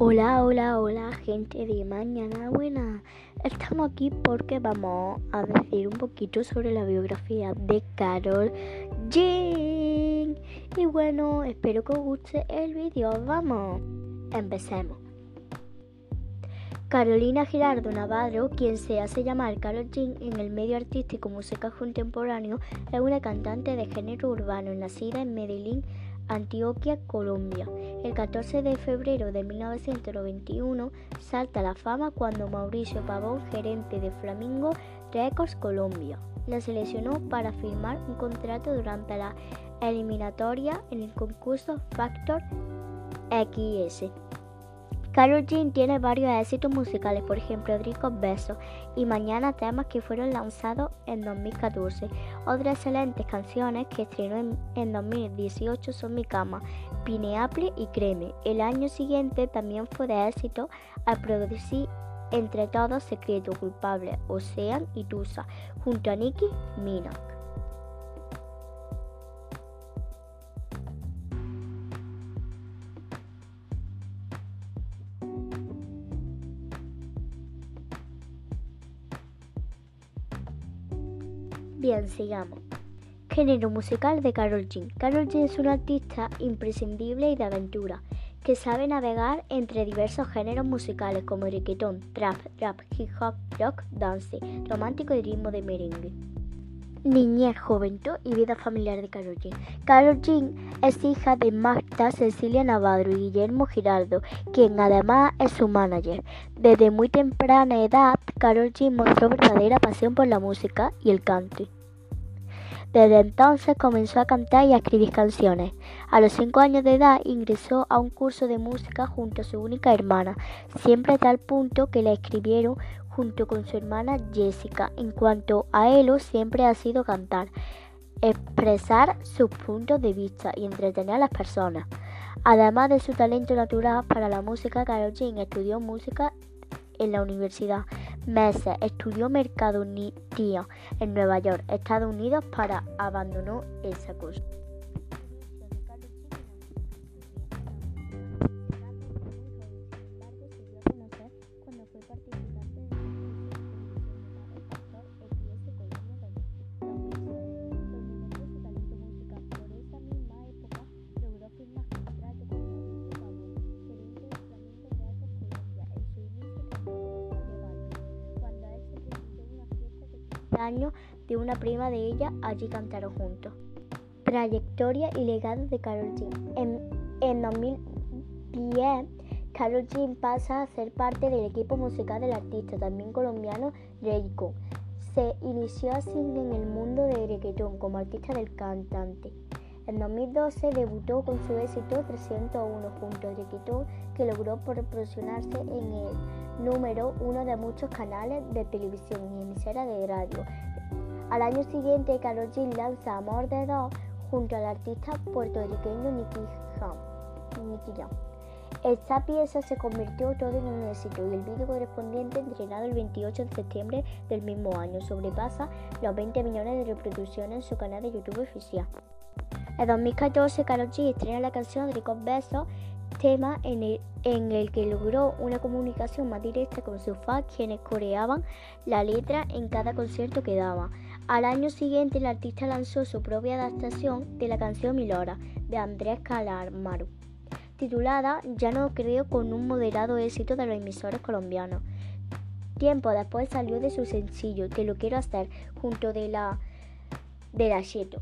Hola, hola, hola, gente de Mañana Buena. Estamos aquí porque vamos a decir un poquito sobre la biografía de Carol Jean. Y bueno, espero que os guste el vídeo. Vamos, empecemos. Carolina Girardo Navarro, quien se hace llamar Carol Jean en el medio artístico musical contemporáneo, es una cantante de género urbano nacida en Medellín, Antioquia, Colombia. El 14 de febrero de 1991 salta la fama cuando Mauricio Pavón, gerente de Flamingo Records Colombia, la seleccionó para firmar un contrato durante la eliminatoria en el concurso Factor XS. Carol Jean tiene varios éxitos musicales, por ejemplo, Rico Besos y Mañana, temas que fueron lanzados en 2014. Otras excelentes canciones que estrenó en, 2018 son Mi Cama, Pineapple y Creme. El año siguiente también fue de éxito al producir Entre Todos Secreto Culpable, Ocean y Tusa, junto a Nicki Minaj. Bien, sigamos. Género musical de Carol Jean. Carol Jean es una artista imprescindible y de aventura, que sabe navegar entre diversos géneros musicales como reggaeton, trap, rap, hip hop, rock, dance, romántico y ritmo de merengue. Niñez, juventud y vida familiar de Carol Jean. Carol Jean es hija de Marta Cecilia Navarro y Guillermo Giraldo, quien además es su manager. Desde muy temprana edad, Carol Jean mostró verdadera pasión por la música y el canto. Desde entonces comenzó a cantar y a escribir canciones. A los 5 años de edad ingresó a un curso de música junto a su única hermana, siempre a tal punto que la escribieron junto con su hermana Jessica. En cuanto a Elo, siempre ha sido cantar, expresar sus puntos de vista y entretener a las personas. Además de su talento natural para la música, Carol Jean estudió música en la universidad meses estudió mercadotecnia en Nueva York, Estados Unidos, para abandonó esa cosa. Año de una prima de ella, allí cantaron juntos. Trayectoria y legado de Carol Jean. En, en 2010, Carol Jean pasa a ser parte del equipo musical del artista, también colombiano, Reiko. Se inició así en el mundo del reggaetón como artista del cantante. En 2012 debutó con su éxito 301 junto a reggaetón que logró proporcionarse en el número uno de muchos canales de televisión y emisoras de radio. Al año siguiente, Karol G lanza Amor de Dos junto al artista puertorriqueño Nicky Jam. Esta pieza se convirtió todo en un éxito y el vídeo correspondiente, entrenado el 28 de septiembre del mismo año, sobrepasa los 20 millones de reproducciones en su canal de YouTube oficial. En 2014, Karol G estrena la canción Rico Besos tema en el, que logró una comunicación más directa con sus fans quienes coreaban la letra en cada concierto que daba. Al año siguiente el artista lanzó su propia adaptación de la canción Milora de Andrés Calamaro, titulada Ya no creo con un moderado éxito de los emisores colombianos. Tiempo después salió de su sencillo Te lo quiero hacer junto de la de la Cheto.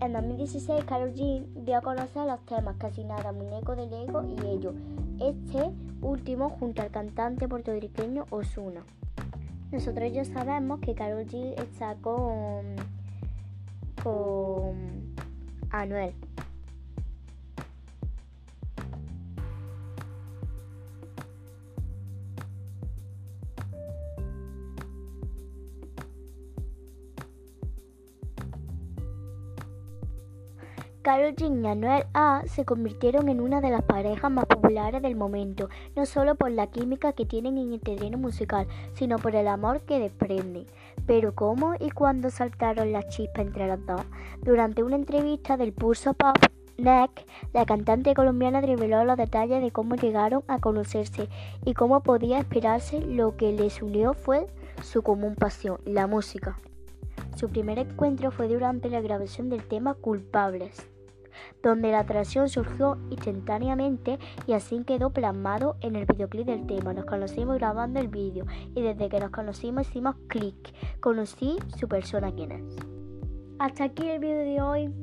En 2016, Carol Jean dio a conocer los temas Casi Nada, Muñeco de Lego y Ello, este último junto al cantante puertorriqueño Osuna. Nosotros ya sabemos que Carol G está con, con Anuel. Carol Jean y Anuel A se convirtieron en una de las parejas más populares del momento, no solo por la química que tienen en el terreno musical, sino por el amor que desprenden. Pero ¿cómo y cuándo saltaron las chispas entre los dos? Durante una entrevista del Pulso Pop Neck, la cantante colombiana reveló los detalles de cómo llegaron a conocerse y cómo podía esperarse lo que les unió fue su común pasión, la música. Su primer encuentro fue durante la grabación del tema Culpables, donde la atracción surgió instantáneamente y así quedó plasmado en el videoclip del tema. Nos conocimos grabando el vídeo y desde que nos conocimos hicimos clic. Conocí su persona quién es. Hasta aquí el vídeo de hoy.